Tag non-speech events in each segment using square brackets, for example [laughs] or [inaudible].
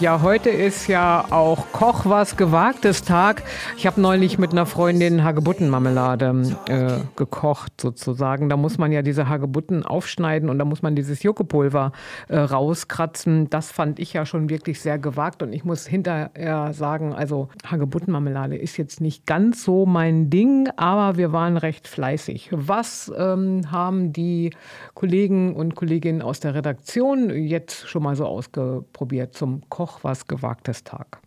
Ja, heute ist ja auch Koch was Gewagtes Tag. Ich habe neulich mit einer Freundin Hagebuttenmarmelade äh, gekocht sozusagen. Da muss man ja diese Hagebutten aufschneiden und da muss man dieses Juckepulver äh, rauskratzen. Das fand ich ja schon wirklich sehr gewagt und ich muss hinterher sagen, also Hagebuttenmarmelade ist jetzt nicht ganz so mein Ding, aber wir waren recht fleißig. Was ähm, haben die Kollegen und Kolleginnen aus der Redaktion jetzt schon mal so ausprobiert zum Kochen? Koch was Gewagtes Tag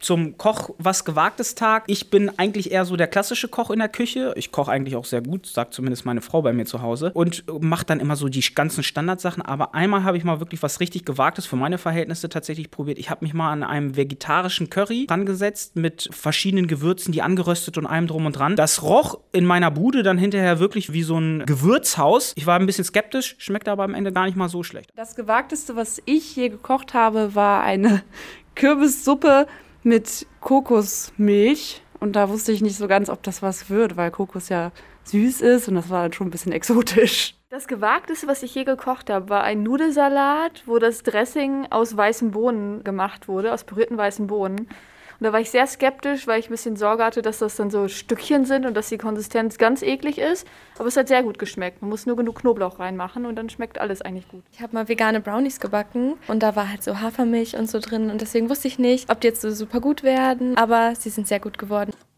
zum Koch was Gewagtes Tag. Ich bin eigentlich eher so der klassische Koch in der Küche. Ich koche eigentlich auch sehr gut, sagt zumindest meine Frau bei mir zu Hause. Und mache dann immer so die ganzen Standardsachen. Aber einmal habe ich mal wirklich was richtig Gewagtes für meine Verhältnisse tatsächlich probiert. Ich habe mich mal an einem vegetarischen Curry rangesetzt mit verschiedenen Gewürzen, die angeröstet und allem drum und dran. Das roch in meiner Bude dann hinterher wirklich wie so ein Gewürzhaus. Ich war ein bisschen skeptisch, schmeckt aber am Ende gar nicht mal so schlecht. Das Gewagteste, was ich je gekocht habe, war eine [laughs] Kürbissuppe mit Kokosmilch. Und da wusste ich nicht so ganz, ob das was wird, weil Kokos ja süß ist und das war dann schon ein bisschen exotisch. Das Gewagteste, was ich je gekocht habe, war ein Nudelsalat, wo das Dressing aus weißen Bohnen gemacht wurde, aus pürierten weißen Bohnen. Und da war ich sehr skeptisch, weil ich ein bisschen Sorge hatte, dass das dann so Stückchen sind und dass die Konsistenz ganz eklig ist. Aber es hat sehr gut geschmeckt. Man muss nur genug Knoblauch reinmachen und dann schmeckt alles eigentlich gut. Ich habe mal vegane Brownies gebacken und da war halt so Hafermilch und so drin. Und deswegen wusste ich nicht, ob die jetzt so super gut werden, aber sie sind sehr gut geworden.